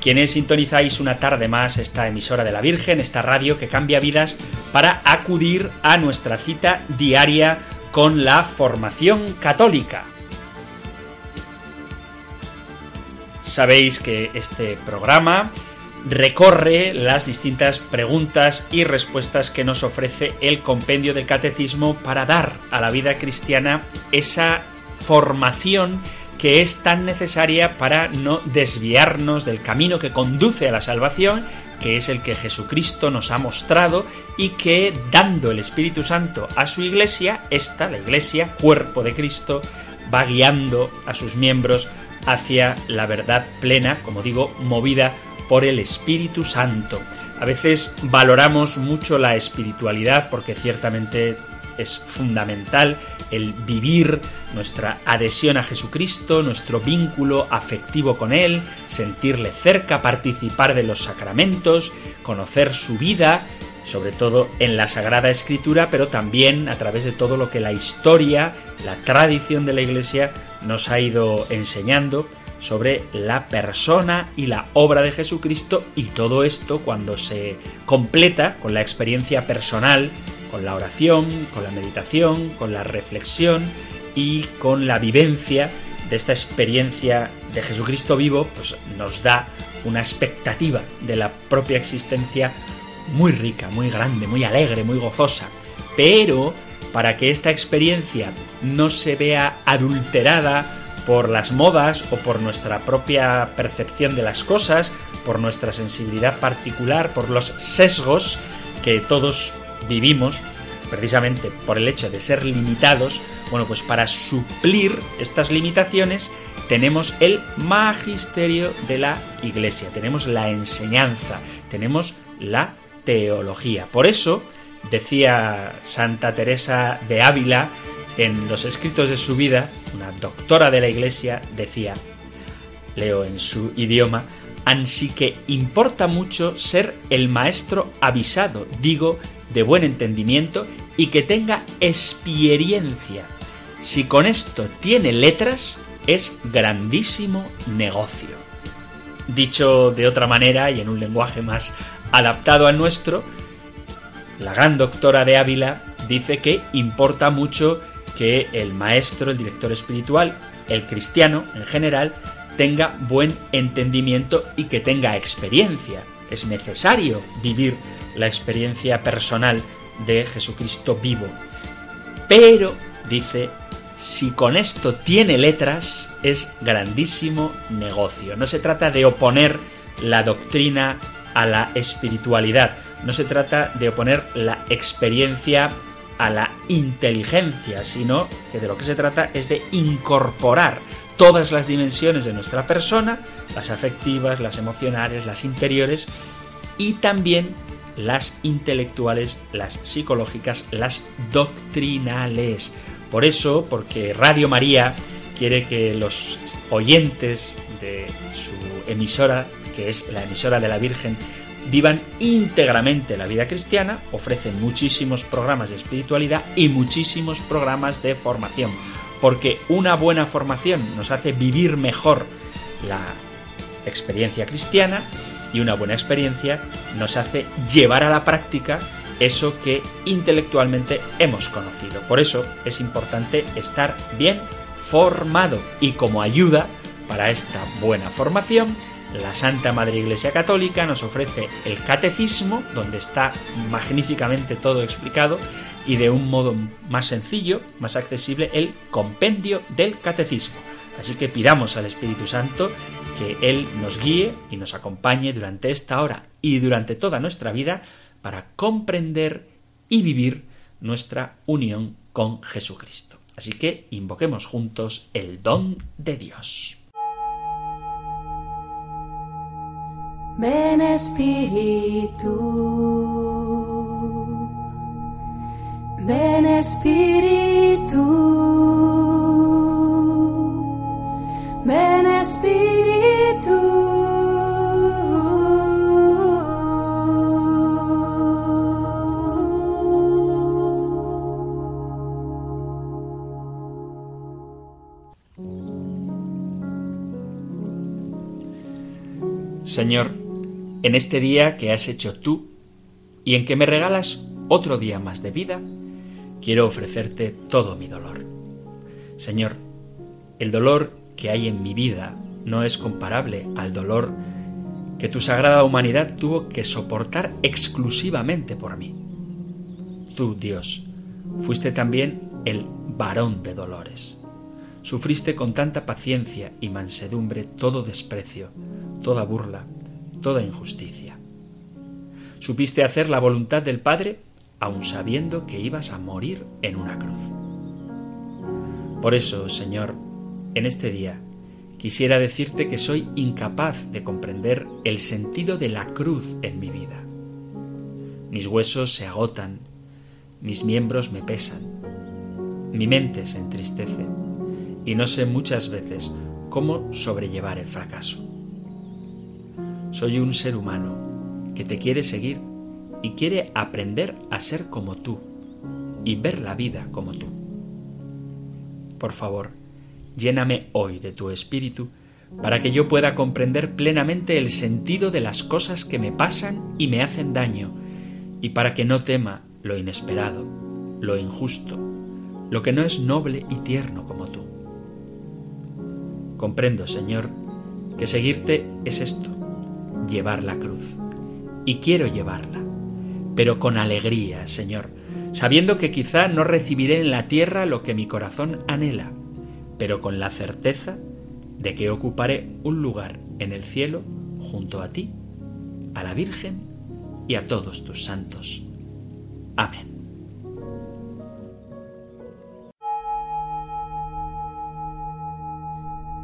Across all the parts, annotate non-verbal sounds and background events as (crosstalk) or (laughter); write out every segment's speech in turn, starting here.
quienes sintonizáis una tarde más esta emisora de la Virgen, esta radio que cambia vidas, para acudir a nuestra cita diaria con la formación católica. Sabéis que este programa recorre las distintas preguntas y respuestas que nos ofrece el compendio del catecismo para dar a la vida cristiana esa formación que es tan necesaria para no desviarnos del camino que conduce a la salvación, que es el que Jesucristo nos ha mostrado y que, dando el Espíritu Santo a su iglesia, esta, la iglesia, cuerpo de Cristo, va guiando a sus miembros hacia la verdad plena, como digo, movida por el Espíritu Santo. A veces valoramos mucho la espiritualidad porque ciertamente es fundamental el vivir nuestra adhesión a Jesucristo, nuestro vínculo afectivo con Él, sentirle cerca, participar de los sacramentos, conocer su vida, sobre todo en la Sagrada Escritura, pero también a través de todo lo que la historia, la tradición de la Iglesia nos ha ido enseñando sobre la persona y la obra de Jesucristo y todo esto cuando se completa con la experiencia personal con la oración, con la meditación, con la reflexión y con la vivencia de esta experiencia de Jesucristo vivo, pues nos da una expectativa de la propia existencia muy rica, muy grande, muy alegre, muy gozosa. Pero para que esta experiencia no se vea adulterada por las modas o por nuestra propia percepción de las cosas, por nuestra sensibilidad particular, por los sesgos que todos vivimos precisamente por el hecho de ser limitados, bueno, pues para suplir estas limitaciones tenemos el magisterio de la Iglesia, tenemos la enseñanza, tenemos la teología. Por eso, decía Santa Teresa de Ávila en los escritos de su vida, una doctora de la Iglesia, decía, leo en su idioma, Así que importa mucho ser el maestro avisado, digo, de buen entendimiento y que tenga experiencia. Si con esto tiene letras, es grandísimo negocio. Dicho de otra manera y en un lenguaje más adaptado al nuestro, la gran doctora de Ávila dice que importa mucho que el maestro, el director espiritual, el cristiano en general, tenga buen entendimiento y que tenga experiencia. Es necesario vivir la experiencia personal de Jesucristo vivo. Pero, dice, si con esto tiene letras, es grandísimo negocio. No se trata de oponer la doctrina a la espiritualidad, no se trata de oponer la experiencia a la inteligencia, sino que de lo que se trata es de incorporar todas las dimensiones de nuestra persona, las afectivas, las emocionales, las interiores, y también las intelectuales, las psicológicas, las doctrinales. Por eso, porque Radio María quiere que los oyentes de su emisora, que es la emisora de la Virgen, vivan íntegramente la vida cristiana, ofrecen muchísimos programas de espiritualidad y muchísimos programas de formación, porque una buena formación nos hace vivir mejor la experiencia cristiana y una buena experiencia nos hace llevar a la práctica eso que intelectualmente hemos conocido. Por eso es importante estar bien formado y como ayuda para esta buena formación, la Santa Madre Iglesia Católica nos ofrece el catecismo, donde está magníficamente todo explicado, y de un modo más sencillo, más accesible, el compendio del catecismo. Así que pidamos al Espíritu Santo que Él nos guíe y nos acompañe durante esta hora y durante toda nuestra vida para comprender y vivir nuestra unión con Jesucristo. Así que invoquemos juntos el don de Dios. Ven Espíritu, Ven Espíritu, ven Espíritu. Señor, en este día que has hecho tú y en que me regalas otro día más de vida, quiero ofrecerte todo mi dolor. Señor, el dolor que hay en mi vida no es comparable al dolor que tu sagrada humanidad tuvo que soportar exclusivamente por mí. Tú, Dios, fuiste también el varón de dolores. Sufriste con tanta paciencia y mansedumbre todo desprecio, toda burla, toda injusticia. Supiste hacer la voluntad del Padre aun sabiendo que ibas a morir en una cruz. Por eso, Señor, en este día quisiera decirte que soy incapaz de comprender el sentido de la cruz en mi vida. Mis huesos se agotan, mis miembros me pesan, mi mente se entristece y no sé muchas veces cómo sobrellevar el fracaso. Soy un ser humano que te quiere seguir y quiere aprender a ser como tú y ver la vida como tú. Por favor, lléname hoy de tu espíritu para que yo pueda comprender plenamente el sentido de las cosas que me pasan y me hacen daño, y para que no tema lo inesperado, lo injusto, lo que no es noble y tierno como tú. Comprendo, Señor, que seguirte es esto, llevar la cruz, y quiero llevarla pero con alegría, Señor, sabiendo que quizá no recibiré en la tierra lo que mi corazón anhela, pero con la certeza de que ocuparé un lugar en el cielo junto a ti, a la Virgen y a todos tus santos. Amén.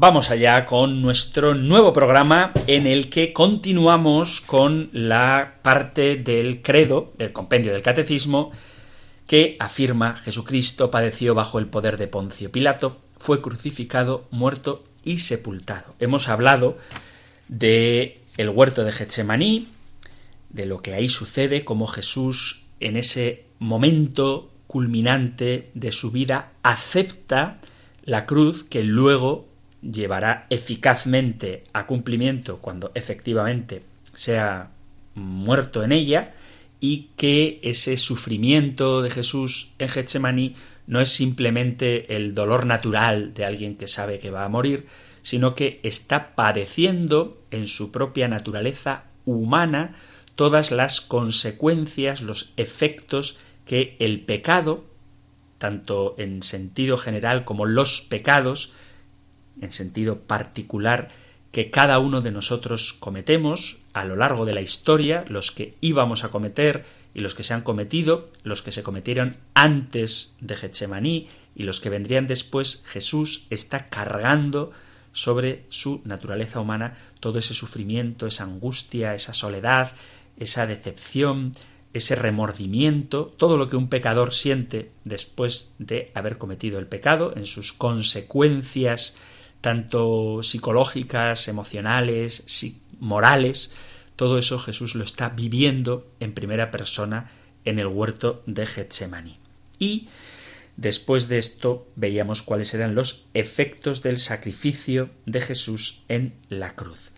Vamos allá con nuestro nuevo programa en el que continuamos con la parte del credo, del compendio del catecismo, que afirma Jesucristo padeció bajo el poder de Poncio Pilato, fue crucificado, muerto y sepultado. Hemos hablado de el huerto de Getsemaní, de lo que ahí sucede, como Jesús en ese momento culminante de su vida acepta la cruz que luego llevará eficazmente a cumplimiento cuando efectivamente sea muerto en ella y que ese sufrimiento de Jesús en Getsemaní no es simplemente el dolor natural de alguien que sabe que va a morir, sino que está padeciendo en su propia naturaleza humana todas las consecuencias, los efectos que el pecado, tanto en sentido general como los pecados, en sentido particular, que cada uno de nosotros cometemos a lo largo de la historia, los que íbamos a cometer y los que se han cometido, los que se cometieron antes de Getsemaní y los que vendrían después, Jesús está cargando sobre su naturaleza humana todo ese sufrimiento, esa angustia, esa soledad, esa decepción, ese remordimiento, todo lo que un pecador siente después de haber cometido el pecado, en sus consecuencias tanto psicológicas, emocionales, morales, todo eso Jesús lo está viviendo en primera persona en el huerto de Getsemaní. Y después de esto veíamos cuáles eran los efectos del sacrificio de Jesús en la cruz,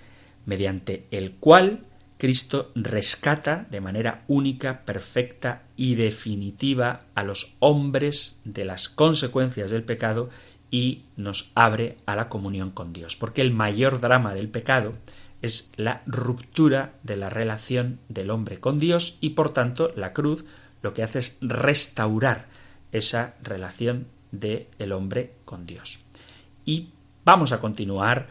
mediante el cual Cristo rescata de manera única, perfecta y definitiva a los hombres de las consecuencias del pecado y nos abre a la comunión con Dios. Porque el mayor drama del pecado es la ruptura de la relación del hombre con Dios y por tanto la cruz lo que hace es restaurar esa relación del el hombre con Dios. Y vamos a continuar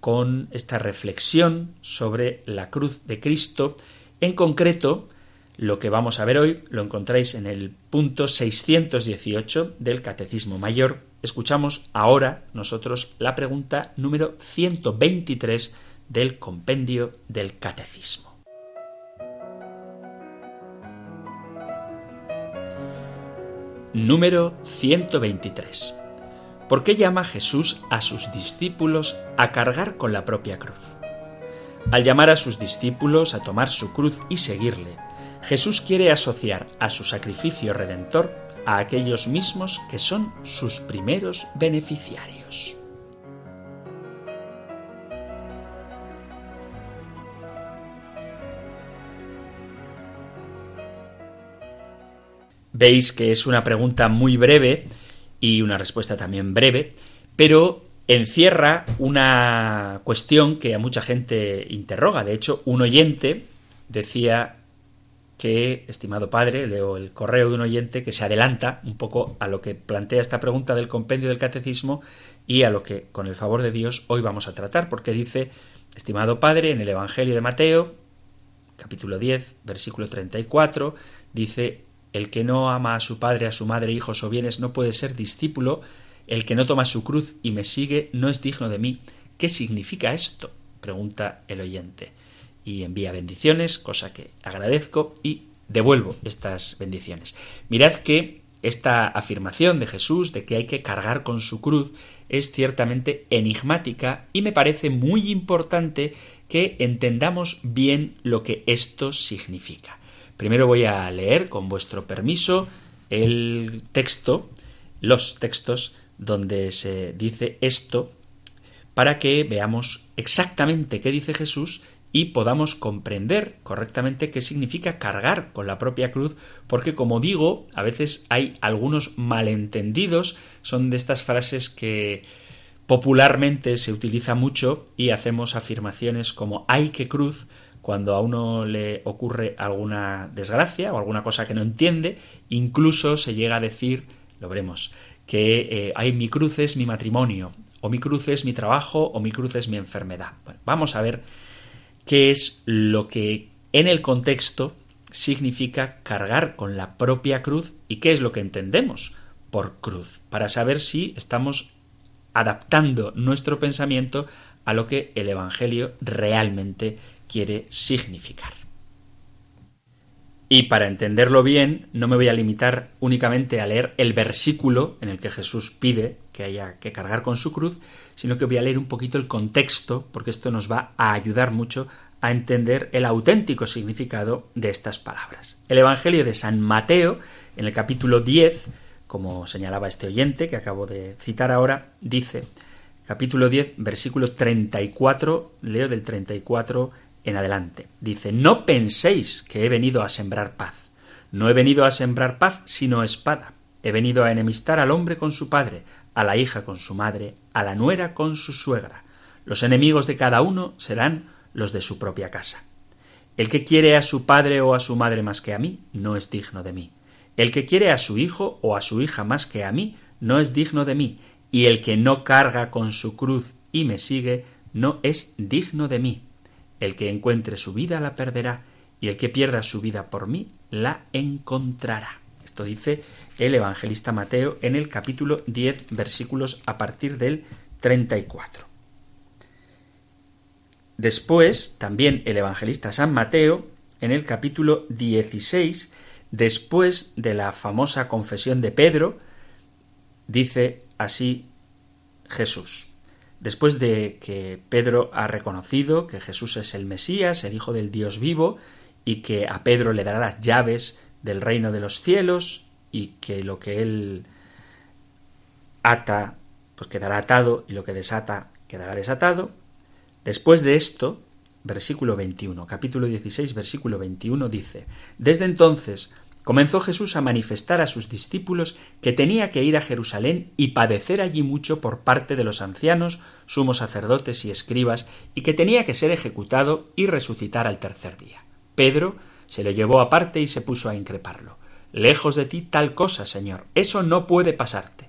con esta reflexión sobre la cruz de Cristo. En concreto, lo que vamos a ver hoy lo encontráis en el punto 618 del Catecismo Mayor. Escuchamos ahora nosotros la pregunta número 123 del compendio del Catecismo. Número 123. ¿Por qué llama Jesús a sus discípulos a cargar con la propia cruz? Al llamar a sus discípulos a tomar su cruz y seguirle, Jesús quiere asociar a su sacrificio redentor a aquellos mismos que son sus primeros beneficiarios. Veis que es una pregunta muy breve y una respuesta también breve, pero encierra una cuestión que a mucha gente interroga. De hecho, un oyente decía que, estimado padre, leo el correo de un oyente que se adelanta un poco a lo que plantea esta pregunta del compendio del catecismo y a lo que, con el favor de Dios, hoy vamos a tratar, porque dice, estimado padre, en el Evangelio de Mateo, capítulo 10, versículo 34, dice, el que no ama a su padre, a su madre, hijos o bienes no puede ser discípulo. El que no toma su cruz y me sigue no es digno de mí. ¿Qué significa esto? pregunta el oyente. Y envía bendiciones, cosa que agradezco y devuelvo estas bendiciones. Mirad que esta afirmación de Jesús de que hay que cargar con su cruz es ciertamente enigmática y me parece muy importante que entendamos bien lo que esto significa. Primero voy a leer, con vuestro permiso, el texto, los textos donde se dice esto, para que veamos exactamente qué dice Jesús y podamos comprender correctamente qué significa cargar con la propia cruz, porque como digo, a veces hay algunos malentendidos, son de estas frases que popularmente se utiliza mucho y hacemos afirmaciones como hay que cruz, cuando a uno le ocurre alguna desgracia o alguna cosa que no entiende, incluso se llega a decir, lo veremos, que hay eh, mi cruz es mi matrimonio, o mi cruz es mi trabajo, o mi cruz es mi enfermedad. vamos a ver qué es lo que en el contexto significa cargar con la propia cruz y qué es lo que entendemos por cruz, para saber si estamos adaptando nuestro pensamiento a lo que el Evangelio realmente quiere significar. Y para entenderlo bien, no me voy a limitar únicamente a leer el versículo en el que Jesús pide que haya que cargar con su cruz, sino que voy a leer un poquito el contexto, porque esto nos va a ayudar mucho a entender el auténtico significado de estas palabras. El Evangelio de San Mateo, en el capítulo 10, como señalaba este oyente que acabo de citar ahora, dice, capítulo 10, versículo 34, leo del 34 en adelante. Dice, no penséis que he venido a sembrar paz. No he venido a sembrar paz, sino espada. He venido a enemistar al hombre con su padre, a la hija con su madre, a la nuera con su suegra. Los enemigos de cada uno serán los de su propia casa. El que quiere a su padre o a su madre más que a mí, no es digno de mí. El que quiere a su hijo o a su hija más que a mí, no es digno de mí. Y el que no carga con su cruz y me sigue, no es digno de mí. El que encuentre su vida la perderá, y el que pierda su vida por mí la encontrará. Esto dice el evangelista Mateo en el capítulo 10, versículos a partir del 34. Después, también el evangelista San Mateo, en el capítulo 16, después de la famosa confesión de Pedro, dice así Jesús. Después de que Pedro ha reconocido que Jesús es el Mesías, el Hijo del Dios vivo, y que a Pedro le dará las llaves del reino de los cielos, y que lo que él ata, pues quedará atado, y lo que desata, quedará desatado. Después de esto, versículo 21, capítulo 16, versículo 21 dice, Desde entonces comenzó Jesús a manifestar a sus discípulos que tenía que ir a Jerusalén y padecer allí mucho por parte de los ancianos, sumos sacerdotes y escribas, y que tenía que ser ejecutado y resucitar al tercer día. Pedro se le llevó aparte y se puso a increparlo. Lejos de ti tal cosa, Señor, eso no puede pasarte.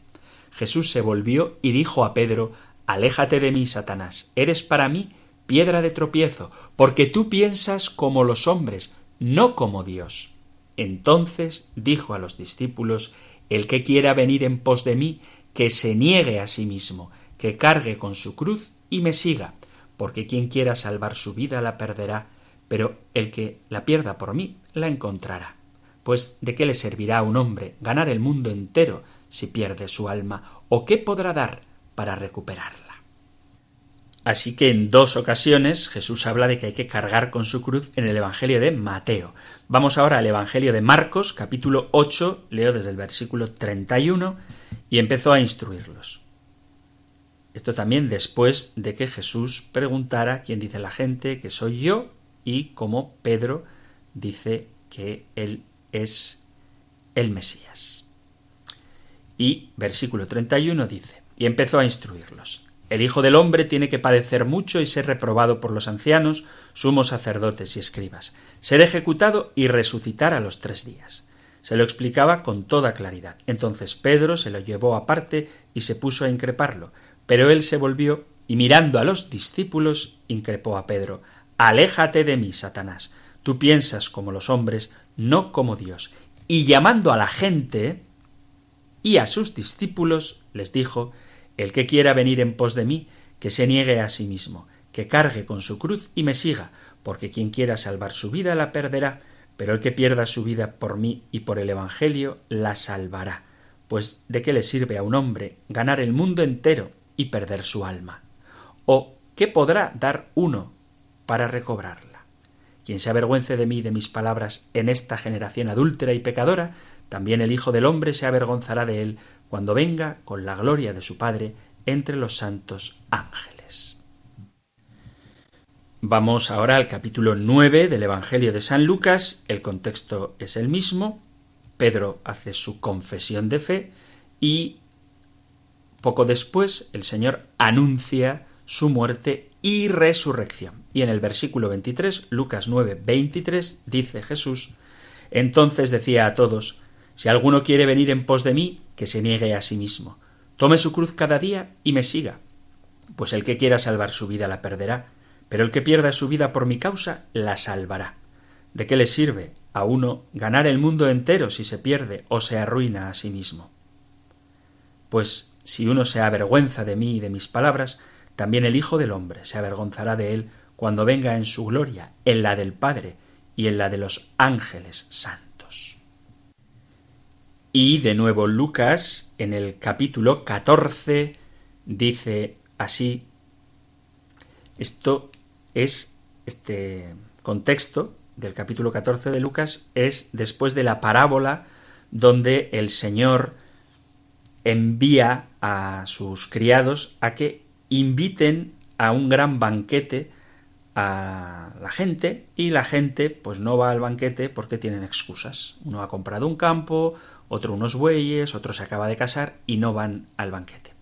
Jesús se volvió y dijo a Pedro, Aléjate de mí, Satanás, eres para mí piedra de tropiezo, porque tú piensas como los hombres, no como Dios. Entonces dijo a los discípulos, El que quiera venir en pos de mí, que se niegue a sí mismo, que cargue con su cruz y me siga, porque quien quiera salvar su vida la perderá, pero el que la pierda por mí la encontrará. Pues ¿de qué le servirá a un hombre ganar el mundo entero si pierde su alma? ¿O qué podrá dar para recuperarla? Así que en dos ocasiones Jesús habla de que hay que cargar con su cruz en el Evangelio de Mateo. Vamos ahora al Evangelio de Marcos, capítulo 8, leo desde el versículo 31, y empezó a instruirlos. Esto también después de que Jesús preguntara quién dice la gente que soy yo y cómo Pedro dice que él es el Mesías. Y versículo 31 dice, y empezó a instruirlos. El Hijo del Hombre tiene que padecer mucho y ser reprobado por los ancianos, sumos sacerdotes y escribas, ser ejecutado y resucitar a los tres días. Se lo explicaba con toda claridad. Entonces Pedro se lo llevó aparte y se puso a increparlo, pero él se volvió y mirando a los discípulos increpó a Pedro Aléjate de mí, Satanás. Tú piensas como los hombres, no como Dios. Y llamando a la gente y a sus discípulos, les dijo el que quiera venir en pos de mí, que se niegue a sí mismo, que cargue con su cruz y me siga, porque quien quiera salvar su vida la perderá, pero el que pierda su vida por mí y por el Evangelio la salvará. Pues ¿de qué le sirve a un hombre ganar el mundo entero y perder su alma? ¿O qué podrá dar uno para recobrarla? Quien se avergüence de mí de mis palabras en esta generación adúltera y pecadora, también el Hijo del hombre se avergonzará de él cuando venga con la gloria de su Padre entre los santos ángeles. Vamos ahora al capítulo 9 del Evangelio de San Lucas. El contexto es el mismo. Pedro hace su confesión de fe y poco después el Señor anuncia su muerte y resurrección. Y en el versículo 23, Lucas 9, 23, dice Jesús, entonces decía a todos, si alguno quiere venir en pos de mí, que se niegue a sí mismo. Tome su cruz cada día y me siga. Pues el que quiera salvar su vida la perderá, pero el que pierda su vida por mi causa la salvará. ¿De qué le sirve a uno ganar el mundo entero si se pierde o se arruina a sí mismo? Pues si uno se avergüenza de mí y de mis palabras, también el Hijo del hombre se avergonzará de él cuando venga en su gloria, en la del Padre y en la de los ángeles santos. Y de nuevo Lucas, en el capítulo 14, dice así, esto es, este contexto del capítulo 14 de Lucas es después de la parábola donde el Señor envía a sus criados a que inviten a un gran banquete a la gente y la gente pues no va al banquete porque tienen excusas. Uno ha comprado un campo, otro unos bueyes, otro se acaba de casar y no van al banquete.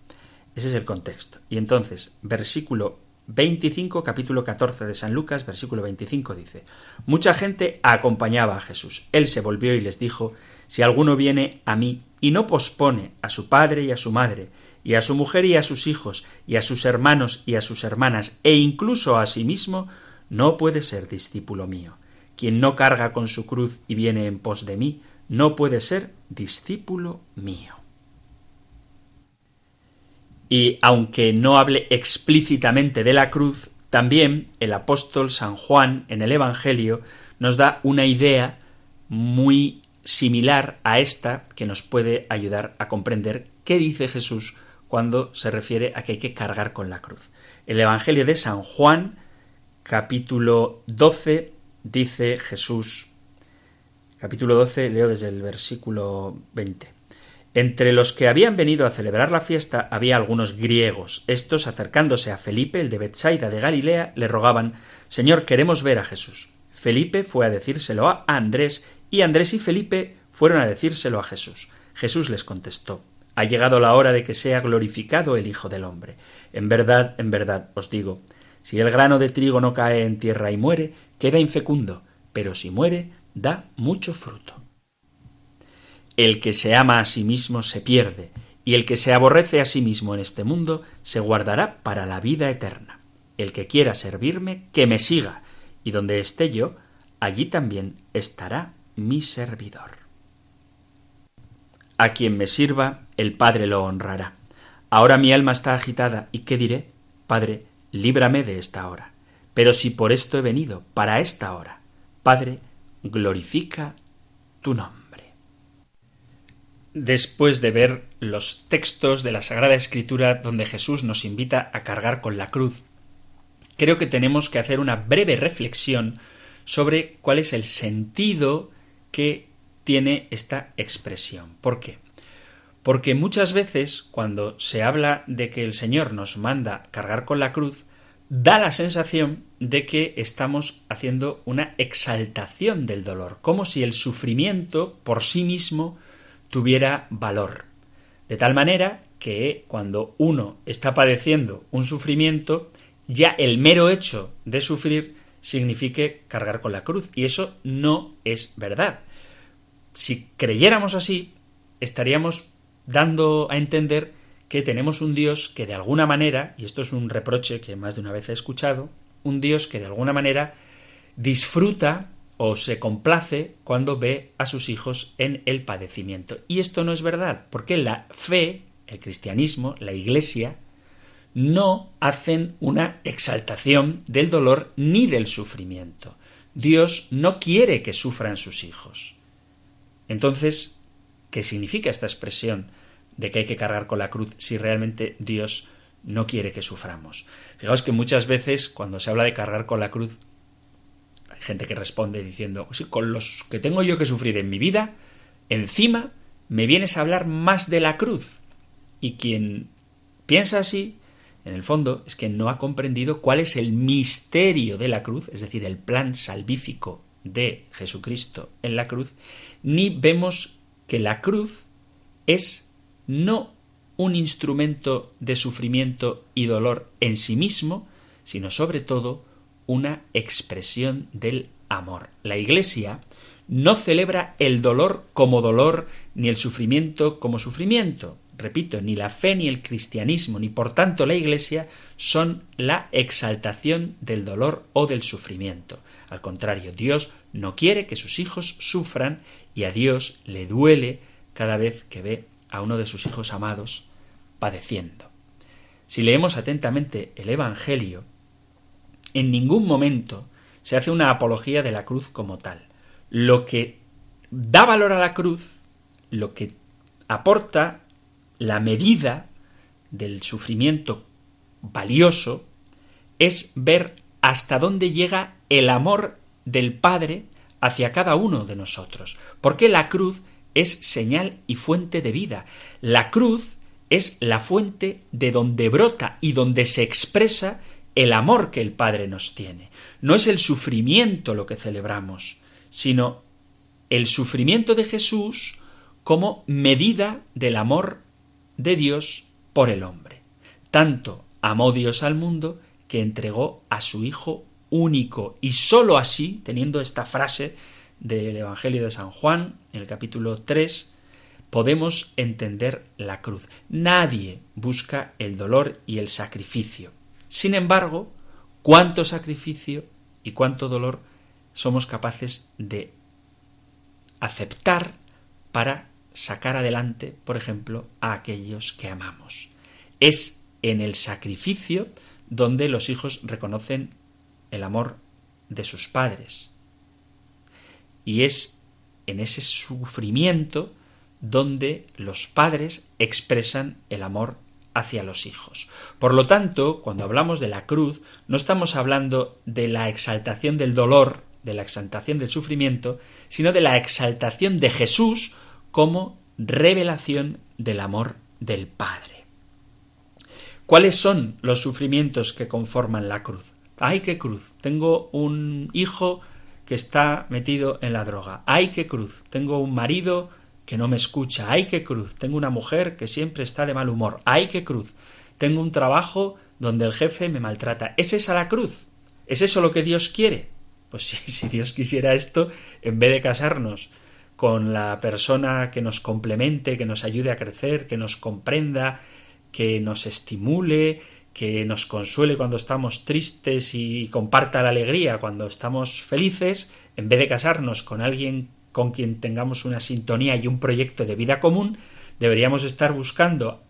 Ese es el contexto. Y entonces, versículo 25, capítulo 14 de San Lucas, versículo 25 dice, Mucha gente acompañaba a Jesús. Él se volvió y les dijo, Si alguno viene a mí y no pospone a su padre y a su madre, y a su mujer y a sus hijos, y a sus hermanos y a sus hermanas, e incluso a sí mismo, no puede ser discípulo mío. Quien no carga con su cruz y viene en pos de mí, no puede ser discípulo mío. Y aunque no hable explícitamente de la cruz, también el apóstol San Juan en el Evangelio nos da una idea muy similar a esta que nos puede ayudar a comprender qué dice Jesús cuando se refiere a que hay que cargar con la cruz. El Evangelio de San Juan, capítulo 12, dice Jesús capítulo 12, leo desde el versículo 20. Entre los que habían venido a celebrar la fiesta había algunos griegos. Estos, acercándose a Felipe, el de Bethsaida de Galilea, le rogaban Señor, queremos ver a Jesús. Felipe fue a decírselo a Andrés, y Andrés y Felipe fueron a decírselo a Jesús. Jesús les contestó Ha llegado la hora de que sea glorificado el Hijo del hombre. En verdad, en verdad os digo, si el grano de trigo no cae en tierra y muere, queda infecundo, pero si muere, da mucho fruto. El que se ama a sí mismo se pierde, y el que se aborrece a sí mismo en este mundo se guardará para la vida eterna. El que quiera servirme, que me siga, y donde esté yo, allí también estará mi servidor. A quien me sirva, el Padre lo honrará. Ahora mi alma está agitada, ¿y qué diré? Padre, líbrame de esta hora. Pero si por esto he venido, para esta hora, Padre, glorifica tu nombre. Después de ver los textos de la Sagrada Escritura donde Jesús nos invita a cargar con la cruz, creo que tenemos que hacer una breve reflexión sobre cuál es el sentido que tiene esta expresión. ¿Por qué? Porque muchas veces cuando se habla de que el Señor nos manda cargar con la cruz, da la sensación de que estamos haciendo una exaltación del dolor, como si el sufrimiento por sí mismo tuviera valor. De tal manera que cuando uno está padeciendo un sufrimiento, ya el mero hecho de sufrir signifique cargar con la cruz. Y eso no es verdad. Si creyéramos así, estaríamos dando a entender que tenemos un Dios que de alguna manera, y esto es un reproche que más de una vez he escuchado, un Dios que de alguna manera disfruta o se complace cuando ve a sus hijos en el padecimiento. Y esto no es verdad, porque la fe, el cristianismo, la iglesia, no hacen una exaltación del dolor ni del sufrimiento. Dios no quiere que sufran sus hijos. Entonces, ¿qué significa esta expresión de que hay que cargar con la cruz si realmente Dios no quiere que suframos? Fijaos que muchas veces cuando se habla de cargar con la cruz, hay gente que responde diciendo, con los que tengo yo que sufrir en mi vida, encima me vienes a hablar más de la cruz. Y quien piensa así en el fondo es que no ha comprendido cuál es el misterio de la cruz, es decir, el plan salvífico de Jesucristo en la cruz, ni vemos que la cruz es no un instrumento de sufrimiento y dolor en sí mismo, sino sobre todo una expresión del amor. La Iglesia no celebra el dolor como dolor ni el sufrimiento como sufrimiento, repito, ni la fe ni el cristianismo, ni por tanto la Iglesia son la exaltación del dolor o del sufrimiento. Al contrario, Dios no quiere que sus hijos sufran y a Dios le duele cada vez que ve a uno de sus hijos amados padeciendo. Si leemos atentamente el Evangelio, en ningún momento se hace una apología de la cruz como tal. Lo que da valor a la cruz, lo que aporta la medida del sufrimiento valioso es ver hasta dónde llega el amor del Padre hacia cada uno de nosotros. Porque la cruz es señal y fuente de vida. La cruz es la fuente de donde brota y donde se expresa el amor que el Padre nos tiene. No es el sufrimiento lo que celebramos, sino el sufrimiento de Jesús como medida del amor de Dios por el hombre. Tanto amó Dios al mundo que entregó a su Hijo único y sólo así, teniendo esta frase del Evangelio de San Juan, en el capítulo 3, podemos entender la cruz. Nadie busca el dolor y el sacrificio. Sin embargo, cuánto sacrificio y cuánto dolor somos capaces de aceptar para sacar adelante, por ejemplo, a aquellos que amamos. Es en el sacrificio donde los hijos reconocen el amor de sus padres. Y es en ese sufrimiento donde los padres expresan el amor hacia los hijos. Por lo tanto, cuando hablamos de la cruz, no estamos hablando de la exaltación del dolor, de la exaltación del sufrimiento, sino de la exaltación de Jesús como revelación del amor del Padre. ¿Cuáles son los sufrimientos que conforman la cruz? ¡Ay, qué cruz! Tengo un hijo que está metido en la droga. ¡Ay, qué cruz! Tengo un marido que no me escucha. ¡Ay, qué cruz! Tengo una mujer que siempre está de mal humor. ¡Ay, qué cruz! Tengo un trabajo donde el jefe me maltrata. ¿Es esa la cruz? ¿Es eso lo que Dios quiere? Pues sí, (laughs) si Dios quisiera esto, en vez de casarnos con la persona que nos complemente, que nos ayude a crecer, que nos comprenda, que nos estimule, que nos consuele cuando estamos tristes y comparta la alegría cuando estamos felices, en vez de casarnos con alguien con quien tengamos una sintonía y un proyecto de vida común, deberíamos estar buscando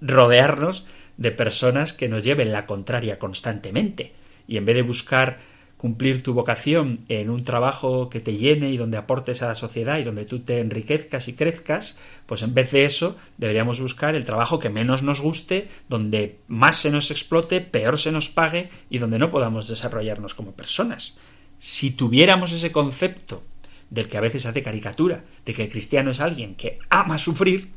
rodearnos de personas que nos lleven la contraria constantemente. Y en vez de buscar cumplir tu vocación en un trabajo que te llene y donde aportes a la sociedad y donde tú te enriquezcas y crezcas, pues en vez de eso deberíamos buscar el trabajo que menos nos guste, donde más se nos explote, peor se nos pague y donde no podamos desarrollarnos como personas. Si tuviéramos ese concepto del que a veces hace caricatura, de que el cristiano es alguien que ama sufrir,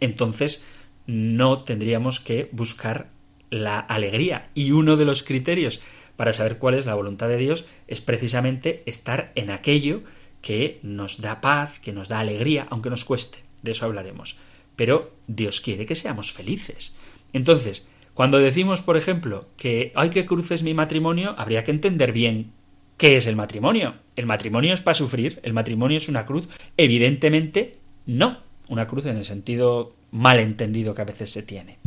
entonces no tendríamos que buscar la alegría. Y uno de los criterios para saber cuál es la voluntad de Dios es precisamente estar en aquello que nos da paz, que nos da alegría, aunque nos cueste. De eso hablaremos. Pero Dios quiere que seamos felices. Entonces, cuando decimos, por ejemplo, que hay que cruces mi matrimonio, habría que entender bien qué es el matrimonio. ¿El matrimonio es para sufrir? ¿El matrimonio es una cruz? Evidentemente, no. Una cruz en el sentido mal entendido que a veces se tiene.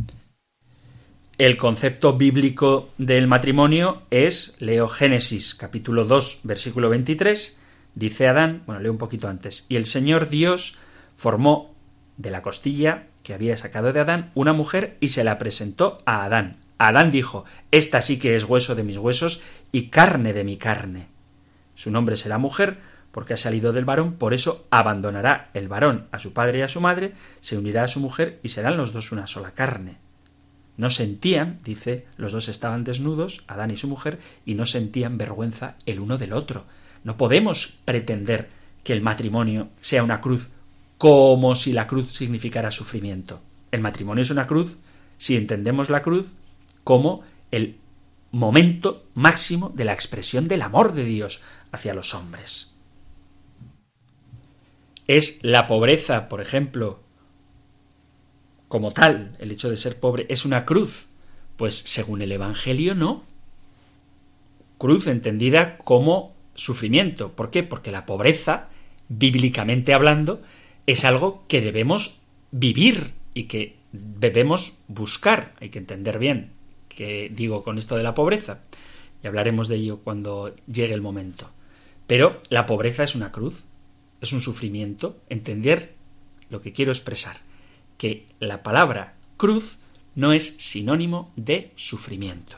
El concepto bíblico del matrimonio es, leo Génesis capítulo 2 versículo 23, dice Adán, bueno, leo un poquito antes, y el Señor Dios formó de la costilla que había sacado de Adán una mujer y se la presentó a Adán. Adán dijo, Esta sí que es hueso de mis huesos y carne de mi carne. Su nombre será mujer, porque ha salido del varón, por eso abandonará el varón a su padre y a su madre, se unirá a su mujer y serán los dos una sola carne. No sentían, dice, los dos estaban desnudos, Adán y su mujer, y no sentían vergüenza el uno del otro. No podemos pretender que el matrimonio sea una cruz como si la cruz significara sufrimiento. El matrimonio es una cruz si entendemos la cruz como el momento máximo de la expresión del amor de Dios hacia los hombres. Es la pobreza, por ejemplo, como tal, el hecho de ser pobre es una cruz. Pues según el Evangelio no. Cruz entendida como sufrimiento. ¿Por qué? Porque la pobreza, bíblicamente hablando, es algo que debemos vivir y que debemos buscar. Hay que entender bien qué digo con esto de la pobreza. Y hablaremos de ello cuando llegue el momento. Pero la pobreza es una cruz, es un sufrimiento. Entender lo que quiero expresar que la palabra cruz no es sinónimo de sufrimiento.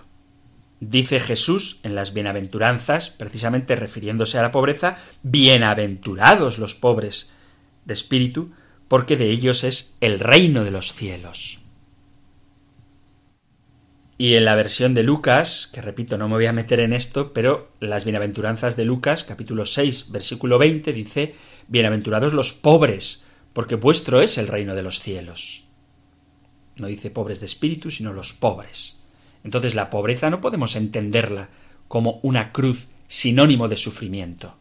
Dice Jesús en las bienaventuranzas, precisamente refiriéndose a la pobreza, bienaventurados los pobres de espíritu, porque de ellos es el reino de los cielos. Y en la versión de Lucas, que repito, no me voy a meter en esto, pero las bienaventuranzas de Lucas, capítulo 6, versículo 20, dice, Bienaventurados los pobres, porque vuestro es el reino de los cielos. No dice pobres de espíritu, sino los pobres. Entonces la pobreza no podemos entenderla como una cruz sinónimo de sufrimiento.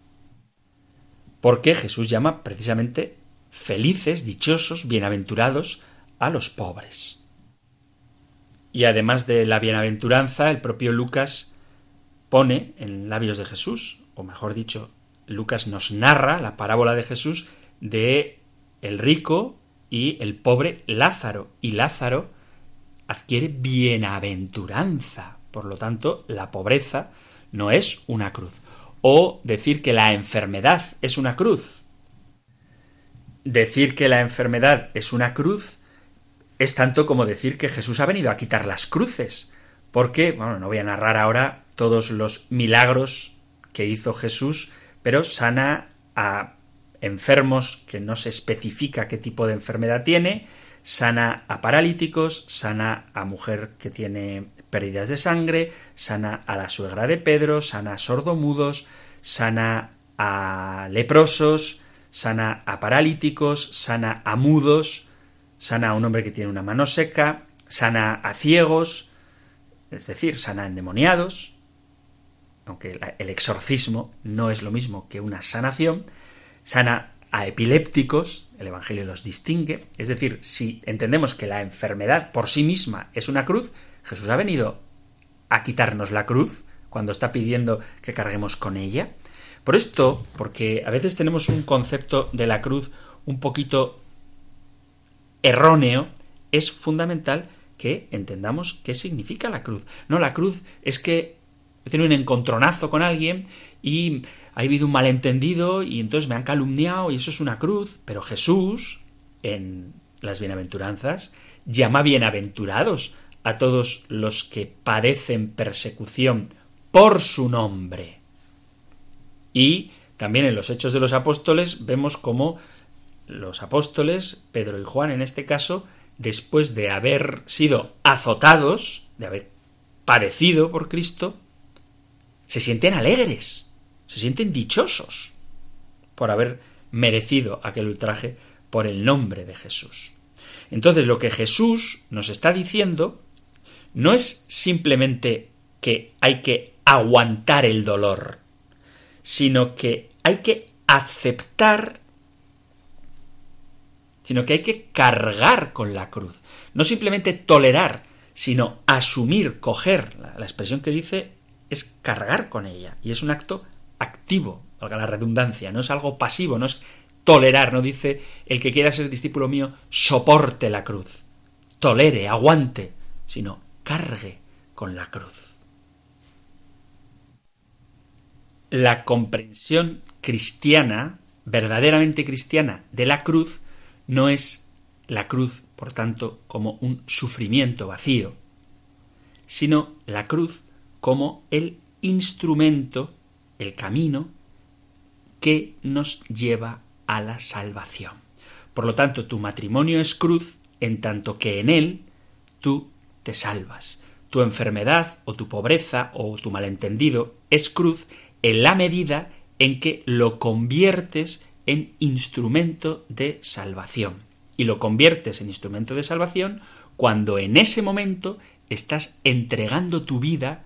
Porque Jesús llama precisamente felices, dichosos, bienaventurados a los pobres. Y además de la bienaventuranza, el propio Lucas pone en labios de Jesús, o mejor dicho, Lucas nos narra la parábola de Jesús de el rico y el pobre Lázaro. Y Lázaro adquiere bienaventuranza. Por lo tanto, la pobreza no es una cruz. O decir que la enfermedad es una cruz. Decir que la enfermedad es una cruz es tanto como decir que Jesús ha venido a quitar las cruces. Porque, bueno, no voy a narrar ahora todos los milagros que hizo Jesús, pero sana a enfermos que no se especifica qué tipo de enfermedad tiene, sana a paralíticos, sana a mujer que tiene pérdidas de sangre, sana a la suegra de Pedro, sana a sordomudos, sana a leprosos, sana a paralíticos, sana a mudos, sana a un hombre que tiene una mano seca, sana a ciegos, es decir, sana a endemoniados, aunque el exorcismo no es lo mismo que una sanación, sana a epilépticos, el Evangelio los distingue, es decir, si entendemos que la enfermedad por sí misma es una cruz, Jesús ha venido a quitarnos la cruz cuando está pidiendo que carguemos con ella, Por esto, porque a veces tenemos un concepto de la cruz un poquito erróneo, es fundamental que entendamos qué significa la cruz. No, la cruz es que tenido un encontronazo con alguien y ha habido un malentendido y entonces me han calumniado y eso es una cruz, pero Jesús, en las bienaventuranzas, llama bienaventurados a todos los que padecen persecución por su nombre. Y también en los Hechos de los Apóstoles vemos cómo los apóstoles, Pedro y Juan en este caso, después de haber sido azotados, de haber padecido por Cristo, se sienten alegres, se sienten dichosos por haber merecido aquel ultraje por el nombre de Jesús. Entonces lo que Jesús nos está diciendo no es simplemente que hay que aguantar el dolor, sino que hay que aceptar, sino que hay que cargar con la cruz. No simplemente tolerar, sino asumir, coger. La, expresión que dice es cargar con ella. Y es un acto valga la redundancia, no es algo pasivo, no es tolerar, no dice el que quiera ser discípulo mío, soporte la cruz, tolere, aguante, sino cargue con la cruz. La comprensión cristiana, verdaderamente cristiana, de la cruz, no es la cruz, por tanto, como un sufrimiento vacío, sino la cruz como el instrumento, el camino que nos lleva a la salvación. Por lo tanto, tu matrimonio es cruz en tanto que en él tú te salvas. Tu enfermedad o tu pobreza o tu malentendido es cruz en la medida en que lo conviertes en instrumento de salvación. Y lo conviertes en instrumento de salvación cuando en ese momento estás entregando tu vida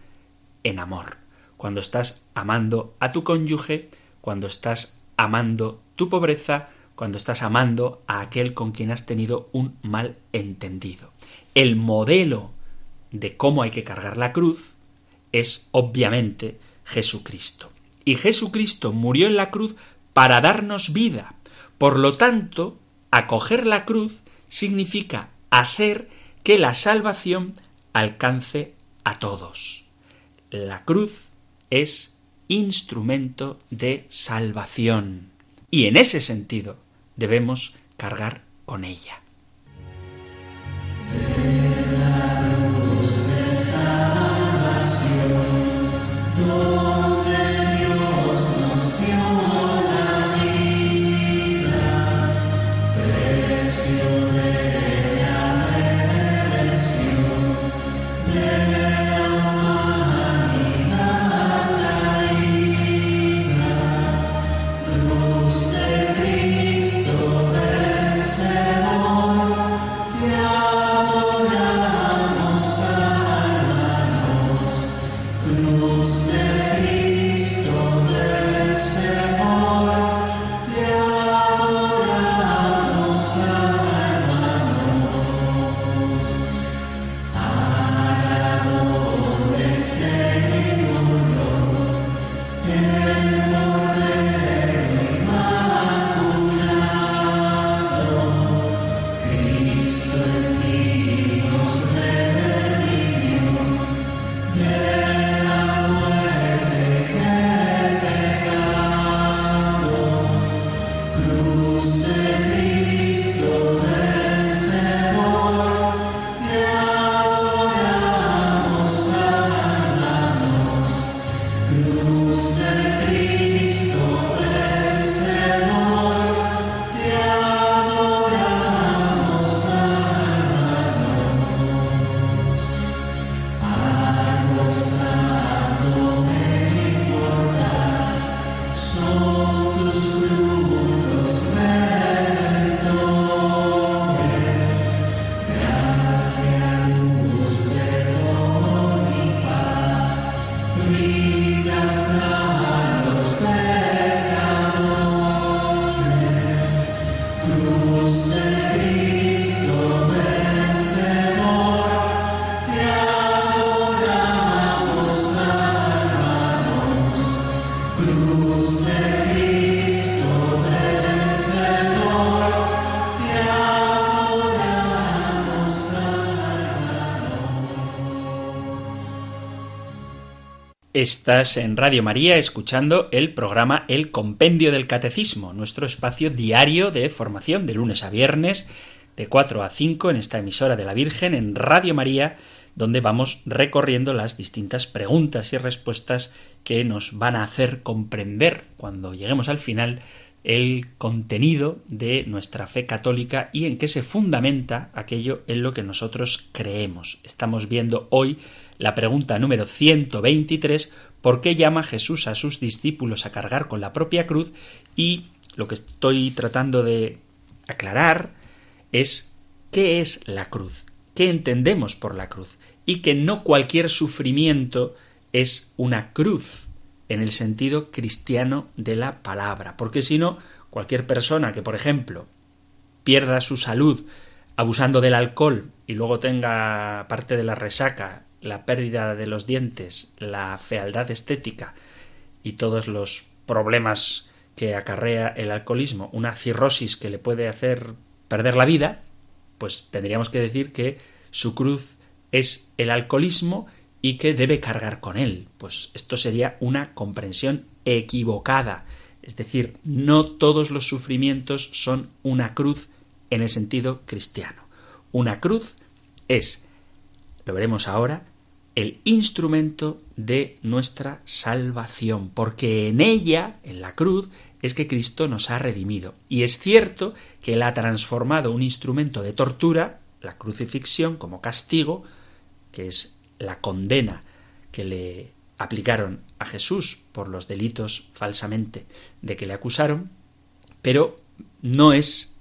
en amor, cuando estás amando a tu cónyuge, cuando estás amando tu pobreza, cuando estás amando a aquel con quien has tenido un mal entendido. El modelo de cómo hay que cargar la cruz es obviamente Jesucristo. Y Jesucristo murió en la cruz para darnos vida. Por lo tanto, acoger la cruz significa hacer que la salvación alcance a todos. La cruz es instrumento de salvación. Y en ese sentido debemos cargar con ella. still Estás en Radio María escuchando el programa El Compendio del Catecismo, nuestro espacio diario de formación de lunes a viernes, de 4 a 5 en esta emisora de la Virgen, en Radio María, donde vamos recorriendo las distintas preguntas y respuestas que nos van a hacer comprender, cuando lleguemos al final, el contenido de nuestra fe católica y en qué se fundamenta aquello en lo que nosotros creemos. Estamos viendo hoy la pregunta número 123, ¿por qué llama Jesús a sus discípulos a cargar con la propia cruz? Y lo que estoy tratando de aclarar es qué es la cruz, qué entendemos por la cruz, y que no cualquier sufrimiento es una cruz en el sentido cristiano de la palabra, porque si no, cualquier persona que, por ejemplo, pierda su salud abusando del alcohol y luego tenga parte de la resaca la pérdida de los dientes, la fealdad estética y todos los problemas que acarrea el alcoholismo, una cirrosis que le puede hacer perder la vida, pues tendríamos que decir que su cruz es el alcoholismo y que debe cargar con él. Pues esto sería una comprensión equivocada. Es decir, no todos los sufrimientos son una cruz en el sentido cristiano. Una cruz es lo veremos ahora, el instrumento de nuestra salvación, porque en ella, en la cruz, es que Cristo nos ha redimido. Y es cierto que Él ha transformado un instrumento de tortura, la crucifixión, como castigo, que es la condena que le aplicaron a Jesús por los delitos falsamente de que le acusaron, pero no es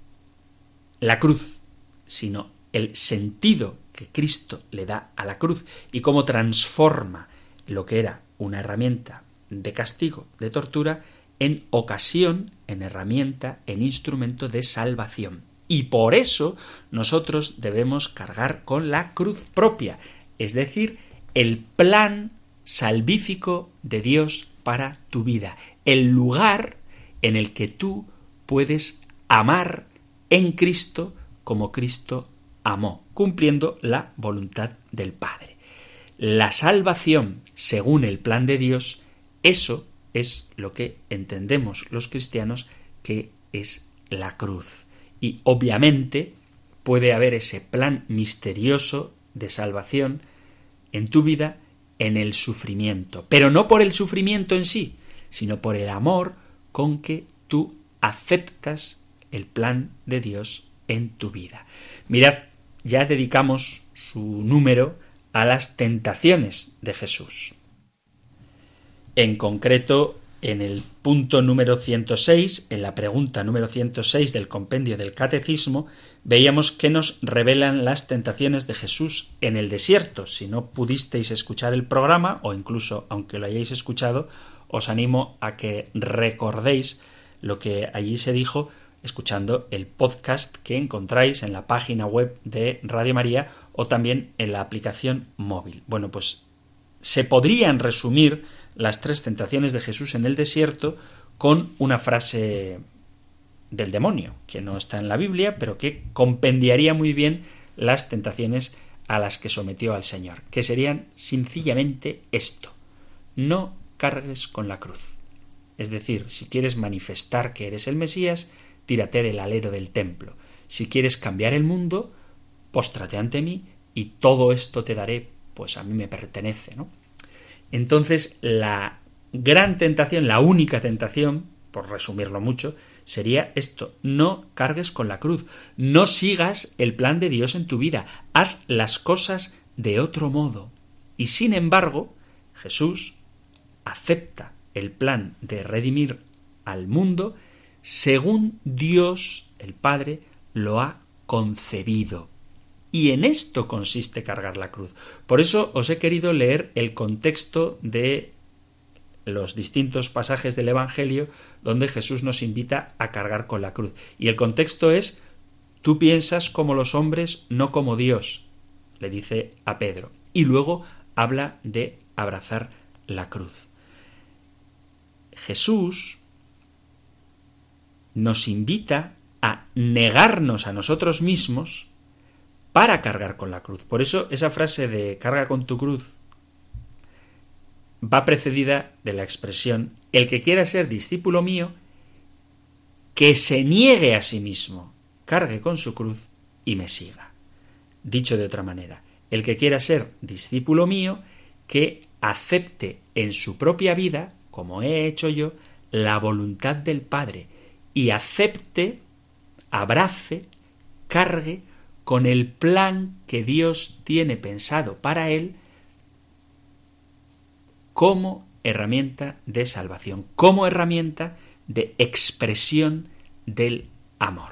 la cruz, sino el sentido que Cristo le da a la cruz y cómo transforma lo que era una herramienta de castigo, de tortura, en ocasión, en herramienta, en instrumento de salvación. Y por eso nosotros debemos cargar con la cruz propia, es decir, el plan salvífico de Dios para tu vida, el lugar en el que tú puedes amar en Cristo como Cristo amó, cumpliendo la voluntad del Padre. La salvación, según el plan de Dios, eso es lo que entendemos los cristianos que es la cruz. Y obviamente puede haber ese plan misterioso de salvación en tu vida en el sufrimiento, pero no por el sufrimiento en sí, sino por el amor con que tú aceptas el plan de Dios en tu vida. Mirad ya dedicamos su número a las tentaciones de Jesús. En concreto, en el punto número 106, en la pregunta número 106 del compendio del Catecismo, veíamos que nos revelan las tentaciones de Jesús en el desierto. Si no pudisteis escuchar el programa, o incluso aunque lo hayáis escuchado, os animo a que recordéis lo que allí se dijo escuchando el podcast que encontráis en la página web de Radio María o también en la aplicación móvil. Bueno, pues se podrían resumir las tres tentaciones de Jesús en el desierto con una frase del demonio, que no está en la Biblia, pero que compendiaría muy bien las tentaciones a las que sometió al Señor, que serían sencillamente esto, no cargues con la cruz. Es decir, si quieres manifestar que eres el Mesías, tírate del alero del templo. Si quieres cambiar el mundo, póstrate ante mí y todo esto te daré, pues a mí me pertenece, ¿no? Entonces, la gran tentación, la única tentación, por resumirlo mucho, sería esto, no cargues con la cruz, no sigas el plan de Dios en tu vida, haz las cosas de otro modo. Y sin embargo, Jesús acepta el plan de redimir al mundo según Dios el Padre lo ha concebido. Y en esto consiste cargar la cruz. Por eso os he querido leer el contexto de los distintos pasajes del Evangelio donde Jesús nos invita a cargar con la cruz. Y el contexto es, tú piensas como los hombres, no como Dios, le dice a Pedro. Y luego habla de abrazar la cruz. Jesús nos invita a negarnos a nosotros mismos para cargar con la cruz. Por eso esa frase de carga con tu cruz va precedida de la expresión el que quiera ser discípulo mío, que se niegue a sí mismo, cargue con su cruz y me siga. Dicho de otra manera, el que quiera ser discípulo mío, que acepte en su propia vida, como he hecho yo, la voluntad del Padre y acepte, abrace, cargue con el plan que Dios tiene pensado para él como herramienta de salvación, como herramienta de expresión del amor.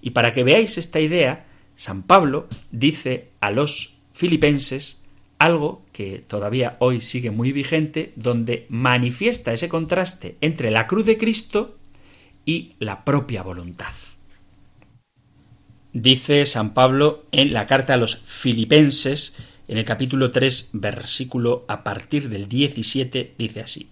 Y para que veáis esta idea, San Pablo dice a los filipenses algo que todavía hoy sigue muy vigente, donde manifiesta ese contraste entre la cruz de Cristo y la propia voluntad. Dice San Pablo en la carta a los filipenses, en el capítulo 3, versículo a partir del 17, dice así,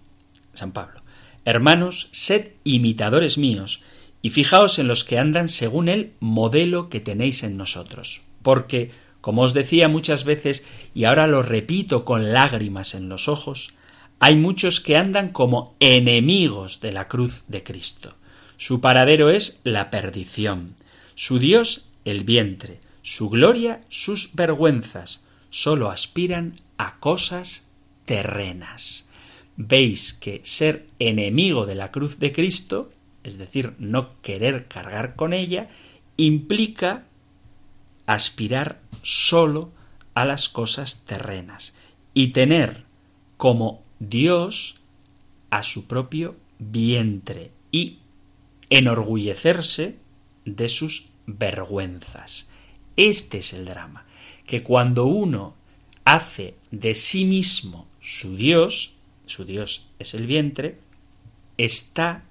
San Pablo, Hermanos, sed imitadores míos, y fijaos en los que andan según el modelo que tenéis en nosotros, porque como os decía muchas veces, y ahora lo repito con lágrimas en los ojos, hay muchos que andan como enemigos de la cruz de Cristo. Su paradero es la perdición, su Dios el vientre, su gloria sus vergüenzas, sólo aspiran a cosas terrenas. Veis que ser enemigo de la cruz de Cristo, es decir, no querer cargar con ella, implica aspirar solo a las cosas terrenas y tener como Dios a su propio vientre y enorgullecerse de sus vergüenzas. Este es el drama, que cuando uno hace de sí mismo su Dios, su Dios es el vientre, está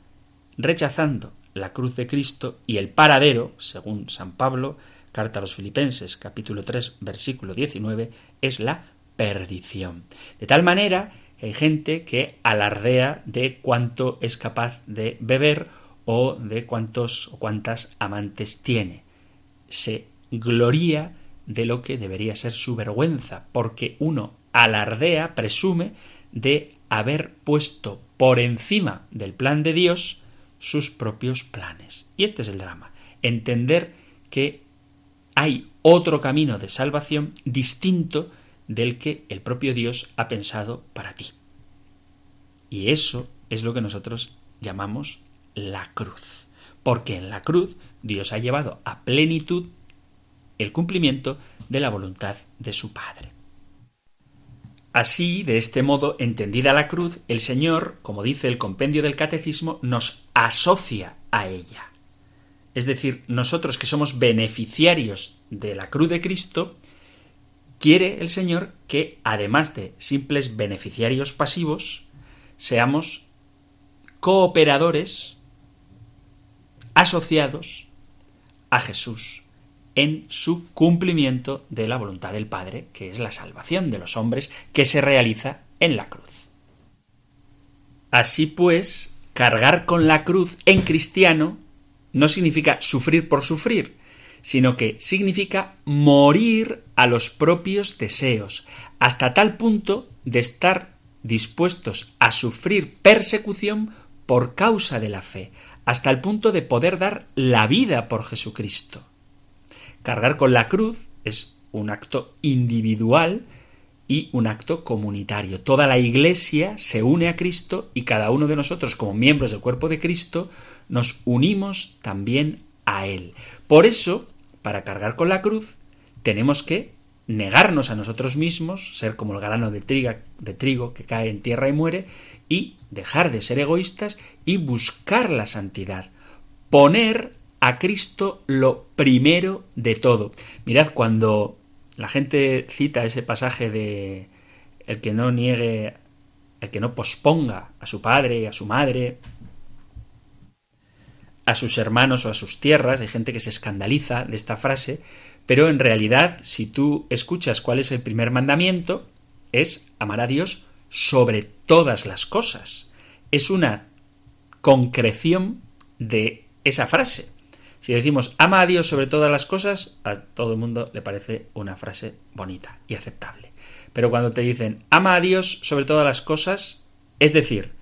rechazando la cruz de Cristo y el paradero, según San Pablo, Carta a los Filipenses, capítulo 3, versículo 19, es la perdición. De tal manera que hay gente que alardea de cuánto es capaz de beber o de cuántos o cuántas amantes tiene. Se gloría de lo que debería ser su vergüenza, porque uno alardea, presume de haber puesto por encima del plan de Dios sus propios planes. Y este es el drama. Entender que hay otro camino de salvación distinto del que el propio Dios ha pensado para ti. Y eso es lo que nosotros llamamos la cruz. Porque en la cruz Dios ha llevado a plenitud el cumplimiento de la voluntad de su Padre. Así, de este modo, entendida la cruz, el Señor, como dice el compendio del Catecismo, nos asocia a ella. Es decir, nosotros que somos beneficiarios de la cruz de Cristo, quiere el Señor que, además de simples beneficiarios pasivos, seamos cooperadores, asociados a Jesús en su cumplimiento de la voluntad del Padre, que es la salvación de los hombres que se realiza en la cruz. Así pues, cargar con la cruz en cristiano no significa sufrir por sufrir, sino que significa morir a los propios deseos, hasta tal punto de estar dispuestos a sufrir persecución por causa de la fe, hasta el punto de poder dar la vida por Jesucristo. Cargar con la cruz es un acto individual y un acto comunitario. Toda la Iglesia se une a Cristo y cada uno de nosotros, como miembros del cuerpo de Cristo, nos unimos también a Él. Por eso, para cargar con la cruz, tenemos que negarnos a nosotros mismos, ser como el grano de trigo, de trigo que cae en tierra y muere, y dejar de ser egoístas y buscar la santidad. Poner a Cristo lo primero de todo. Mirad, cuando la gente cita ese pasaje de el que no niegue, el que no posponga a su padre a su madre, a sus hermanos o a sus tierras, hay gente que se escandaliza de esta frase, pero en realidad, si tú escuchas cuál es el primer mandamiento, es amar a Dios sobre todas las cosas. Es una concreción de esa frase. Si decimos ama a Dios sobre todas las cosas, a todo el mundo le parece una frase bonita y aceptable. Pero cuando te dicen ama a Dios sobre todas las cosas, es decir,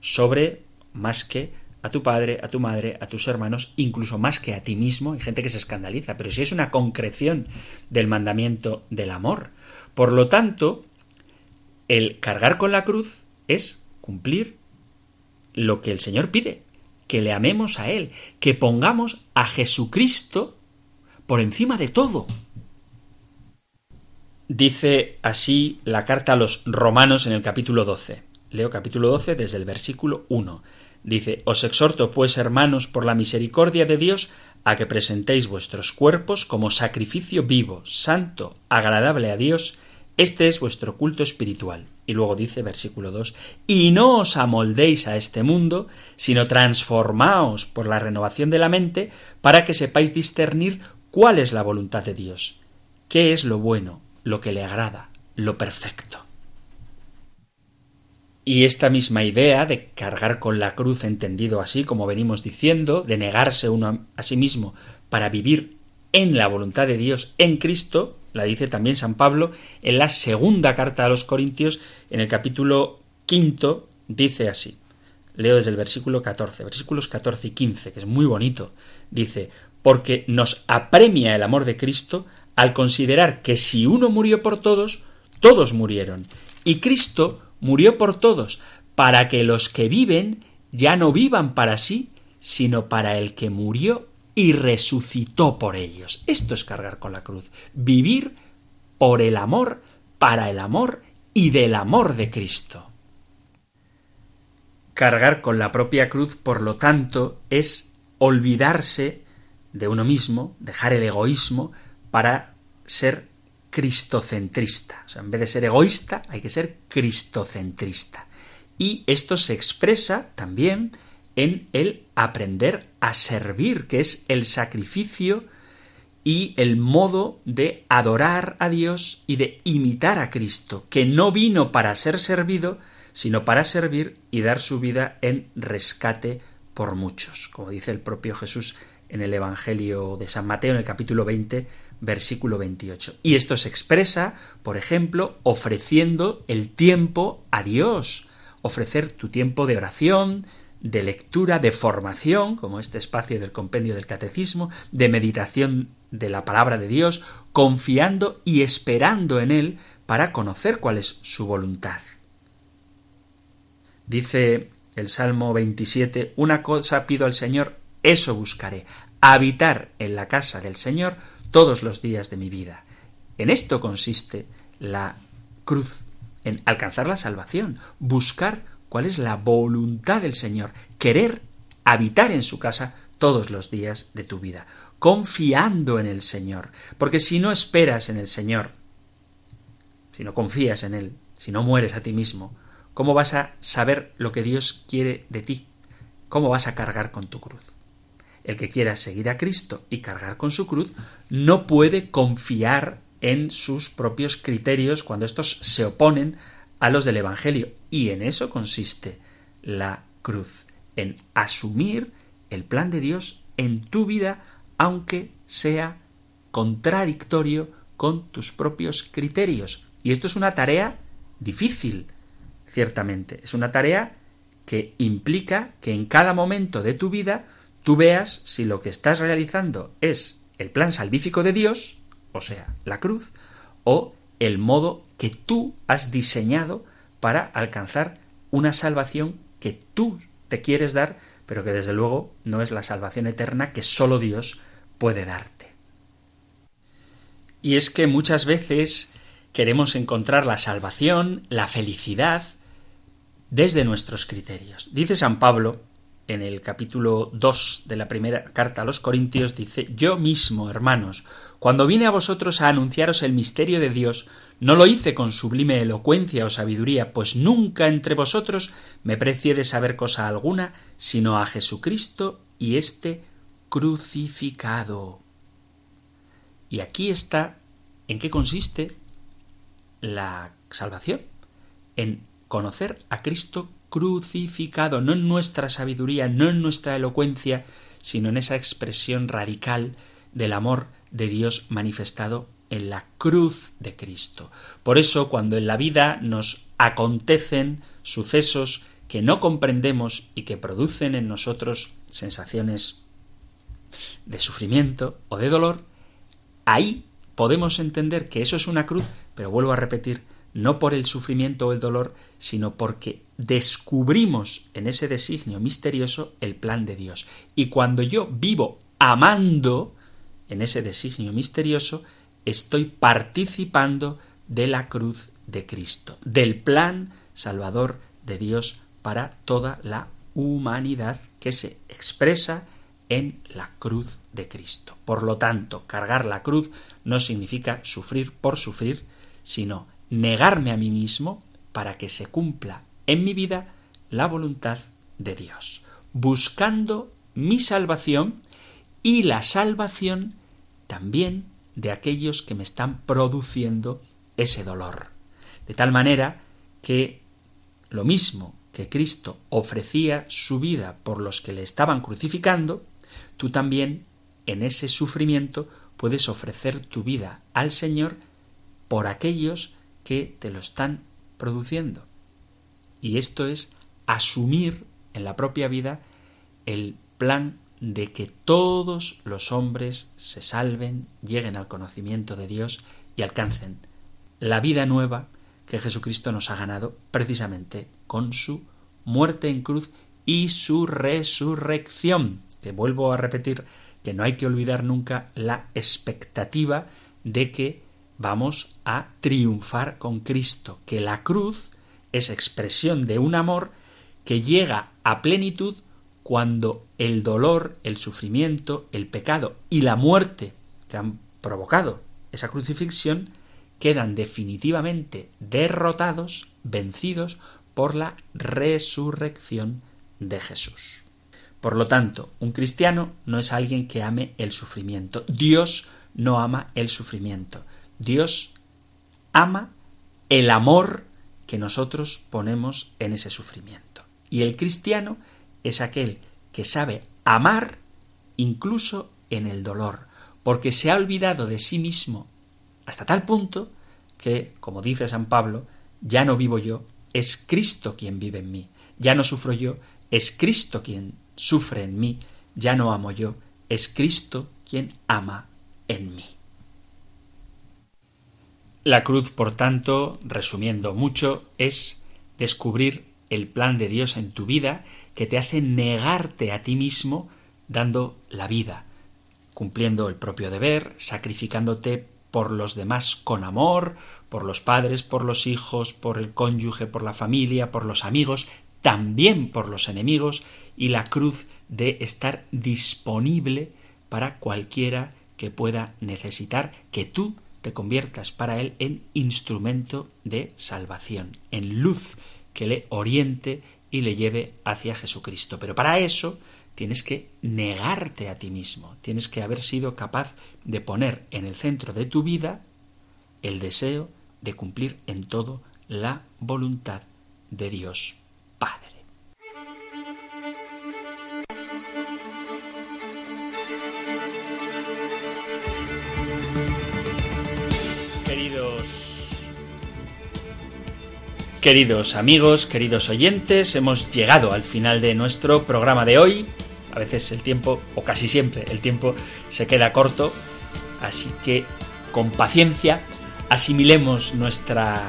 sobre más que a tu padre, a tu madre, a tus hermanos, incluso más que a ti mismo, hay gente que se escandaliza, pero si es una concreción del mandamiento del amor. Por lo tanto, el cargar con la cruz es cumplir lo que el Señor pide, que le amemos a Él, que pongamos a Jesucristo por encima de todo. Dice así la carta a los romanos en el capítulo 12. Leo capítulo 12 desde el versículo 1. Dice, Os exhorto pues, hermanos, por la misericordia de Dios, a que presentéis vuestros cuerpos como sacrificio vivo, santo, agradable a Dios, este es vuestro culto espiritual. Y luego dice, versículo 2, Y no os amoldéis a este mundo, sino transformaos por la renovación de la mente, para que sepáis discernir cuál es la voluntad de Dios, qué es lo bueno, lo que le agrada, lo perfecto. Y esta misma idea de cargar con la cruz entendido así, como venimos diciendo, de negarse uno a sí mismo para vivir en la voluntad de Dios en Cristo, la dice también San Pablo en la segunda carta a los Corintios, en el capítulo quinto, dice así. Leo desde el versículo 14, versículos 14 y 15, que es muy bonito. Dice, porque nos apremia el amor de Cristo al considerar que si uno murió por todos, todos murieron. Y Cristo murió por todos, para que los que viven ya no vivan para sí, sino para el que murió y resucitó por ellos. Esto es cargar con la cruz. Vivir por el amor, para el amor y del amor de Cristo. Cargar con la propia cruz, por lo tanto, es olvidarse de uno mismo, dejar el egoísmo para ser cristocentrista. O sea, en vez de ser egoísta, hay que ser cristocentrista. Y esto se expresa también en el aprender a servir, que es el sacrificio y el modo de adorar a Dios y de imitar a Cristo, que no vino para ser servido, sino para servir y dar su vida en rescate por muchos, como dice el propio Jesús en el Evangelio de San Mateo en el capítulo 20, versículo 28. Y esto se expresa, por ejemplo, ofreciendo el tiempo a Dios, ofrecer tu tiempo de oración, de lectura, de formación, como este espacio del compendio del catecismo, de meditación de la palabra de Dios, confiando y esperando en Él para conocer cuál es su voluntad. Dice el Salmo 27, una cosa pido al Señor, eso buscaré, habitar en la casa del Señor todos los días de mi vida. En esto consiste la cruz, en alcanzar la salvación, buscar cuál es la voluntad del Señor, querer habitar en su casa todos los días de tu vida, confiando en el Señor, porque si no esperas en el Señor, si no confías en Él, si no mueres a ti mismo, ¿cómo vas a saber lo que Dios quiere de ti? ¿Cómo vas a cargar con tu cruz? El que quiera seguir a Cristo y cargar con su cruz no puede confiar en sus propios criterios cuando estos se oponen a los del Evangelio. Y en eso consiste la cruz, en asumir el plan de Dios en tu vida, aunque sea contradictorio con tus propios criterios. Y esto es una tarea difícil, ciertamente. Es una tarea que implica que en cada momento de tu vida tú veas si lo que estás realizando es el plan salvífico de Dios, o sea, la cruz, o el modo que tú has diseñado para alcanzar una salvación que tú te quieres dar, pero que desde luego no es la salvación eterna que sólo Dios puede darte. Y es que muchas veces queremos encontrar la salvación, la felicidad, desde nuestros criterios. Dice San Pablo en el capítulo 2 de la primera carta a los Corintios, dice, Yo mismo, hermanos, cuando vine a vosotros a anunciaros el misterio de Dios, no lo hice con sublime elocuencia o sabiduría, pues nunca entre vosotros me precié de saber cosa alguna, sino a Jesucristo y este crucificado. Y aquí está en qué consiste la salvación, en conocer a Cristo crucificado, no en nuestra sabiduría, no en nuestra elocuencia, sino en esa expresión radical del amor de Dios manifestado en la cruz de Cristo. Por eso, cuando en la vida nos acontecen sucesos que no comprendemos y que producen en nosotros sensaciones de sufrimiento o de dolor, ahí podemos entender que eso es una cruz, pero vuelvo a repetir, no por el sufrimiento o el dolor, sino porque descubrimos en ese designio misterioso el plan de Dios. Y cuando yo vivo amando en ese designio misterioso, estoy participando de la cruz de Cristo, del plan salvador de Dios para toda la humanidad que se expresa en la cruz de Cristo. Por lo tanto, cargar la cruz no significa sufrir por sufrir, sino negarme a mí mismo para que se cumpla en mi vida la voluntad de Dios, buscando mi salvación y la salvación también de aquellos que me están produciendo ese dolor. De tal manera que lo mismo que Cristo ofrecía su vida por los que le estaban crucificando, tú también en ese sufrimiento puedes ofrecer tu vida al Señor por aquellos que te lo están produciendo. Y esto es asumir en la propia vida el plan de que todos los hombres se salven, lleguen al conocimiento de Dios y alcancen la vida nueva que Jesucristo nos ha ganado precisamente con su muerte en cruz y su resurrección. Que vuelvo a repetir que no hay que olvidar nunca la expectativa de que vamos a triunfar con Cristo, que la cruz es expresión de un amor que llega a plenitud cuando el dolor, el sufrimiento, el pecado y la muerte que han provocado esa crucifixión quedan definitivamente derrotados, vencidos por la resurrección de Jesús. Por lo tanto, un cristiano no es alguien que ame el sufrimiento. Dios no ama el sufrimiento. Dios ama el amor que nosotros ponemos en ese sufrimiento. Y el cristiano es aquel que sabe amar incluso en el dolor, porque se ha olvidado de sí mismo hasta tal punto que, como dice San Pablo, ya no vivo yo, es Cristo quien vive en mí, ya no sufro yo, es Cristo quien sufre en mí, ya no amo yo, es Cristo quien ama en mí. La cruz, por tanto, resumiendo mucho, es descubrir el plan de Dios en tu vida que te hace negarte a ti mismo dando la vida, cumpliendo el propio deber, sacrificándote por los demás con amor, por los padres, por los hijos, por el cónyuge, por la familia, por los amigos, también por los enemigos, y la cruz de estar disponible para cualquiera que pueda necesitar que tú te conviertas para él en instrumento de salvación, en luz que le oriente y le lleve hacia Jesucristo. Pero para eso tienes que negarte a ti mismo, tienes que haber sido capaz de poner en el centro de tu vida el deseo de cumplir en todo la voluntad de Dios Padre. Queridos amigos, queridos oyentes, hemos llegado al final de nuestro programa de hoy. A veces el tiempo, o casi siempre el tiempo, se queda corto, así que con paciencia asimilemos nuestra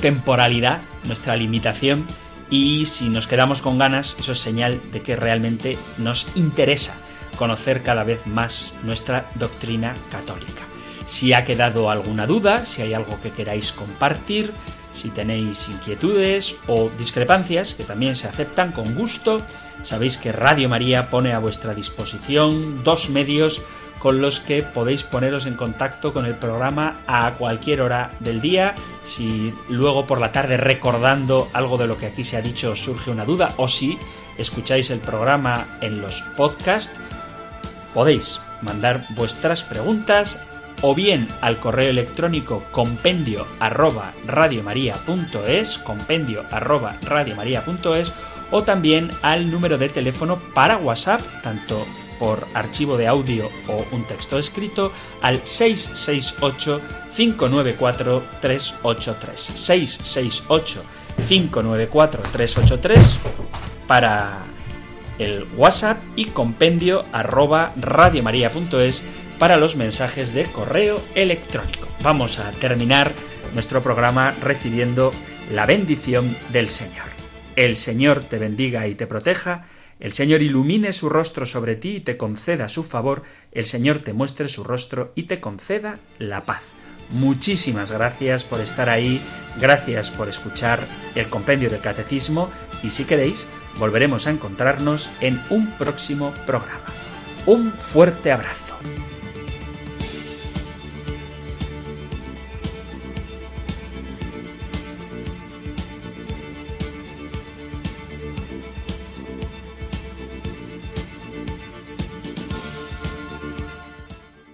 temporalidad, nuestra limitación y si nos quedamos con ganas, eso es señal de que realmente nos interesa conocer cada vez más nuestra doctrina católica. Si ha quedado alguna duda, si hay algo que queráis compartir, si tenéis inquietudes o discrepancias, que también se aceptan con gusto, sabéis que Radio María pone a vuestra disposición dos medios con los que podéis poneros en contacto con el programa a cualquier hora del día. Si luego por la tarde recordando algo de lo que aquí se ha dicho surge una duda o si escucháis el programa en los podcasts, podéis mandar vuestras preguntas o bien al correo electrónico compendio arroba radiomaria.es, compendio arroba radiomaria.es, o también al número de teléfono para WhatsApp, tanto por archivo de audio o un texto escrito al 668 594 383. 668 594 383 para el WhatsApp y compendio arroba radiomaria.es para los mensajes de correo electrónico. Vamos a terminar nuestro programa recibiendo la bendición del Señor. El Señor te bendiga y te proteja, el Señor ilumine su rostro sobre ti y te conceda su favor, el Señor te muestre su rostro y te conceda la paz. Muchísimas gracias por estar ahí, gracias por escuchar el compendio del catecismo y si queréis, volveremos a encontrarnos en un próximo programa. Un fuerte abrazo.